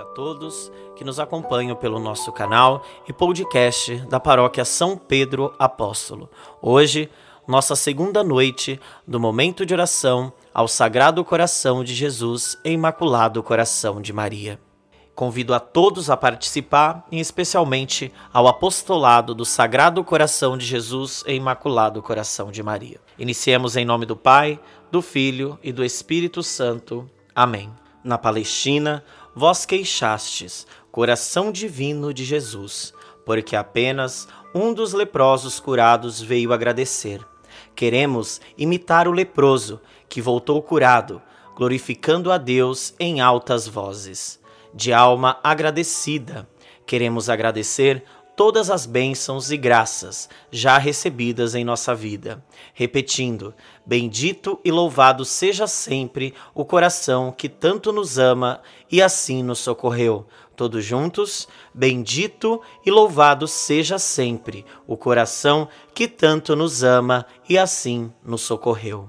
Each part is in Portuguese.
todos que nos acompanham pelo nosso canal e podcast da Paróquia São Pedro Apóstolo. Hoje, nossa segunda noite do momento de oração ao Sagrado Coração de Jesus e Imaculado Coração de Maria. Convido a todos a participar, e especialmente ao apostolado do Sagrado Coração de Jesus e Imaculado Coração de Maria. Iniciemos em nome do Pai, do Filho e do Espírito Santo. Amém. Na Palestina, vós queixastes, coração divino de Jesus, porque apenas um dos leprosos curados veio agradecer. Queremos imitar o leproso, que voltou curado, glorificando a Deus em altas vozes. De alma agradecida, queremos agradecer todas as bênçãos e graças já recebidas em nossa vida, repetindo: Bendito e louvado seja sempre o coração que tanto nos ama e assim nos socorreu. Todos juntos, bendito e louvado seja sempre o coração que tanto nos ama e assim nos socorreu.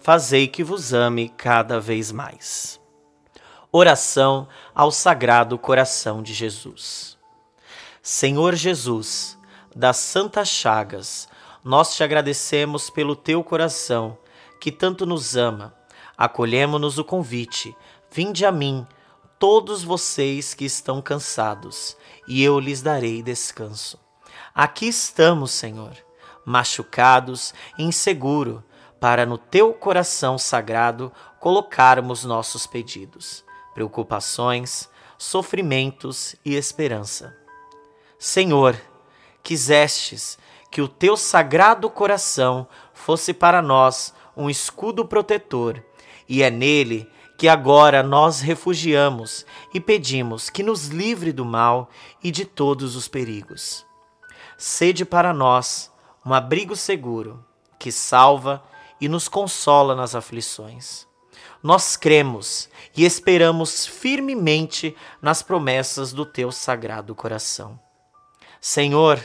fazei que vos ame cada vez mais. Oração ao Sagrado Coração de Jesus. Senhor Jesus, das Santas Chagas, nós te agradecemos pelo teu coração, que tanto nos ama. Acolhemos-nos o convite: vinde a mim, todos vocês que estão cansados, e eu lhes darei descanso. Aqui estamos, Senhor machucados, inseguro, para no teu coração sagrado colocarmos nossos pedidos, preocupações, sofrimentos e esperança. Senhor, quisestes que o teu sagrado coração fosse para nós um escudo protetor, e é nele que agora nós refugiamos e pedimos que nos livre do mal e de todos os perigos. Sede para nós um abrigo seguro que salva e nos consola nas aflições. Nós cremos e esperamos firmemente nas promessas do teu sagrado coração. Senhor,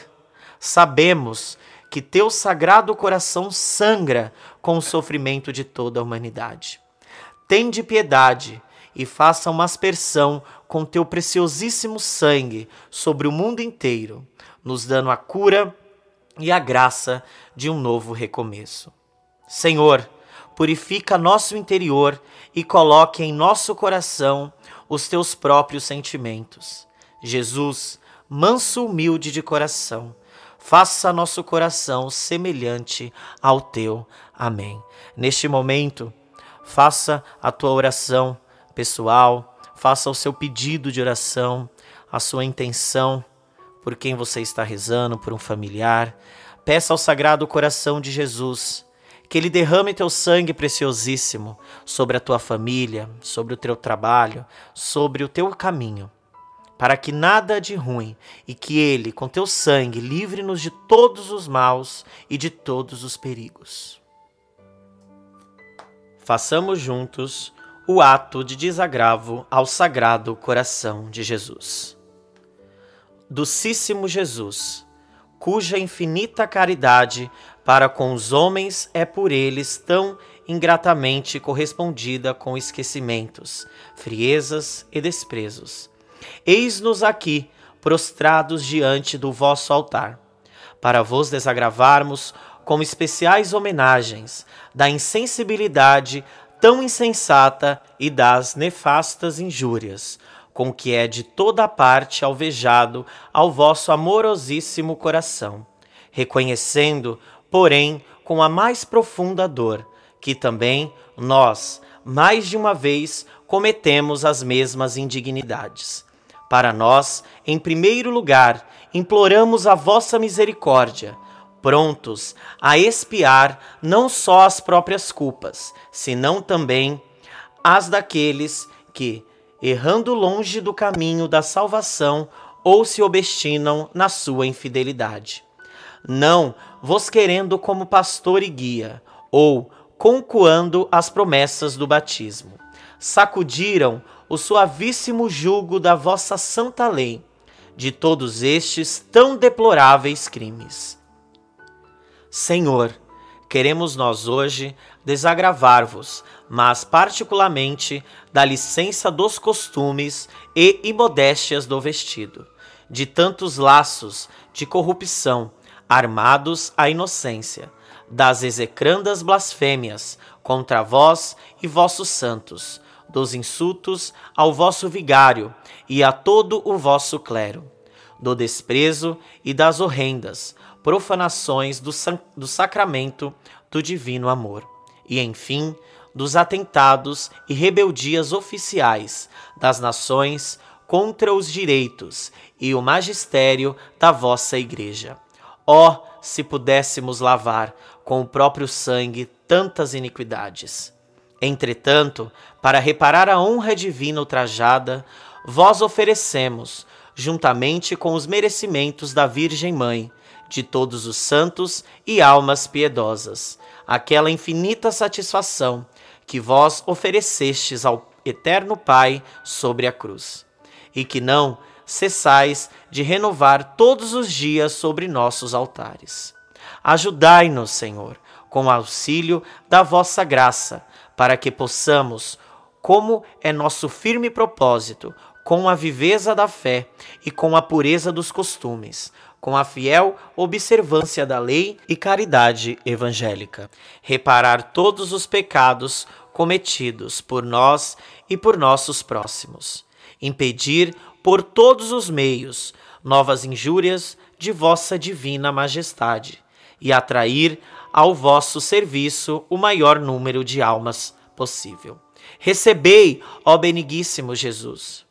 sabemos que teu sagrado coração sangra com o sofrimento de toda a humanidade. Tende piedade e faça uma aspersão com teu preciosíssimo sangue sobre o mundo inteiro, nos dando a cura e a graça de um novo recomeço. Senhor, purifica nosso interior e coloque em nosso coração os teus próprios sentimentos. Jesus, manso humilde de coração, faça nosso coração semelhante ao teu. Amém. Neste momento, faça a tua oração pessoal, faça o seu pedido de oração, a sua intenção por quem você está rezando, por um familiar. Peça ao Sagrado Coração de Jesus que ele derrame teu sangue preciosíssimo sobre a tua família, sobre o teu trabalho, sobre o teu caminho, para que nada de ruim e que ele, com teu sangue, livre-nos de todos os maus e de todos os perigos. Façamos juntos o ato de desagravo ao Sagrado Coração de Jesus. Docíssimo Jesus, cuja infinita caridade para com os homens é por eles tão ingratamente correspondida com esquecimentos, friezas e desprezos. Eis-nos aqui, prostrados diante do vosso altar, para vos desagravarmos com especiais homenagens da insensibilidade tão insensata e das nefastas injúrias com que é de toda parte alvejado ao vosso amorosíssimo coração. reconhecendo, porém, com a mais profunda dor, que também nós, mais de uma vez, cometemos as mesmas indignidades. Para nós, em primeiro lugar, imploramos a vossa misericórdia, prontos a expiar não só as próprias culpas, senão também as daqueles que, errando longe do caminho da salvação, ou se obstinam na sua infidelidade. Não vos querendo como pastor e guia, ou concoando as promessas do batismo. Sacudiram o suavíssimo jugo da vossa santa lei, de todos estes tão deploráveis crimes. Senhor, queremos nós hoje desagravar-vos, mas particularmente da licença dos costumes e imodéstias do vestido, de tantos laços de corrupção, armados à inocência, das execrandas blasfêmias contra vós e vossos santos, dos insultos ao vosso vigário e a todo o vosso clero, do desprezo e das horrendas profanações do, do sacramento do divino amor, e enfim, dos atentados e rebeldias oficiais das nações contra os direitos e o magistério da vossa Igreja. Ó, oh, se pudéssemos lavar com o próprio sangue tantas iniquidades. Entretanto, para reparar a honra divina ultrajada, vós oferecemos, juntamente com os merecimentos da Virgem Mãe, de todos os santos e almas piedosas, aquela infinita satisfação que vós oferecestes ao Eterno Pai sobre a cruz, e que não cessais de renovar todos os dias sobre nossos altares. Ajudai-nos, Senhor, com o auxílio da vossa graça, para que possamos, como é nosso firme propósito, com a viveza da fé e com a pureza dos costumes, com a fiel observância da lei e caridade evangélica, reparar todos os pecados cometidos por nós e por nossos próximos, impedir por todos os meios novas injúrias de vossa divina majestade e atrair ao vosso serviço o maior número de almas possível. Recebei, ó beniguíssimo Jesus,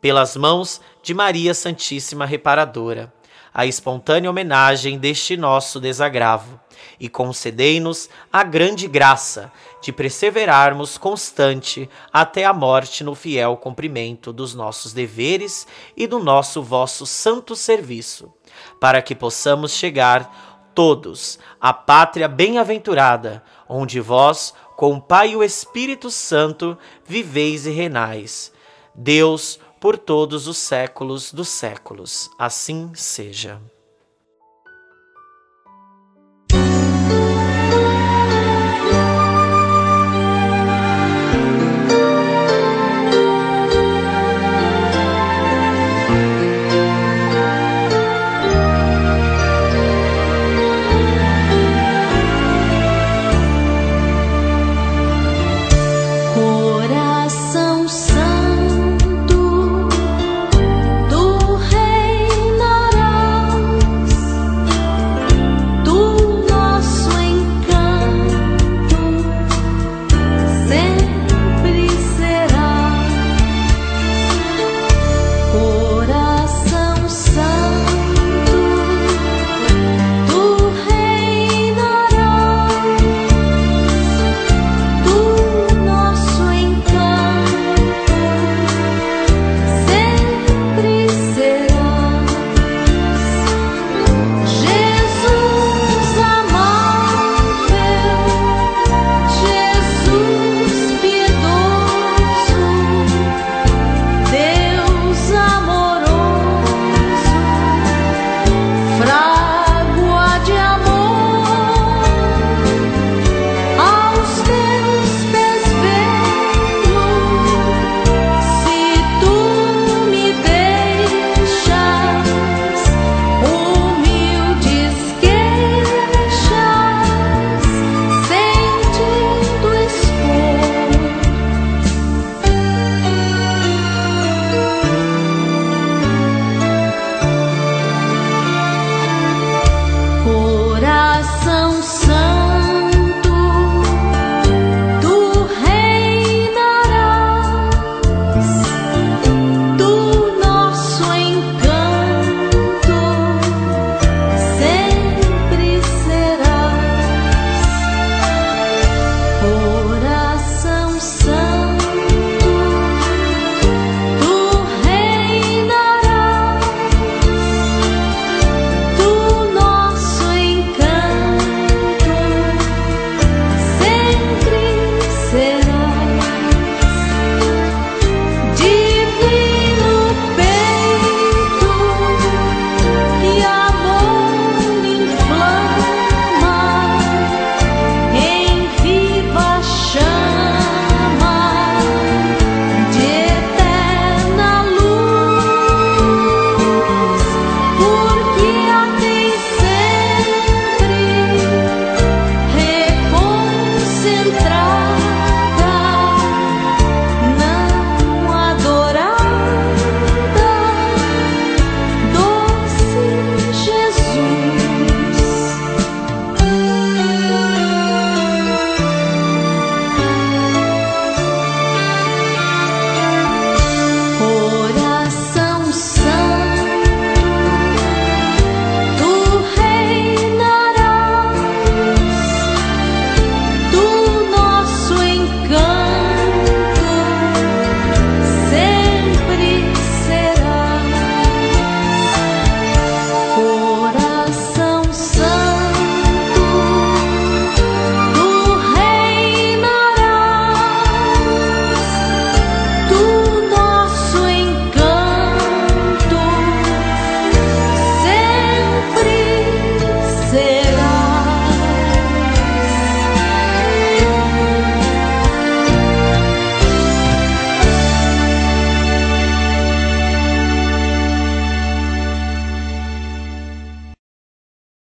pelas mãos de Maria Santíssima Reparadora a espontânea homenagem deste nosso desagravo e concedei-nos a grande graça de perseverarmos constante até a morte no fiel cumprimento dos nossos deveres e do nosso vosso santo serviço, para que possamos chegar todos à pátria bem-aventurada, onde vós, com o Pai e o Espírito Santo, viveis e renais. Deus, por todos os séculos dos séculos. Assim seja.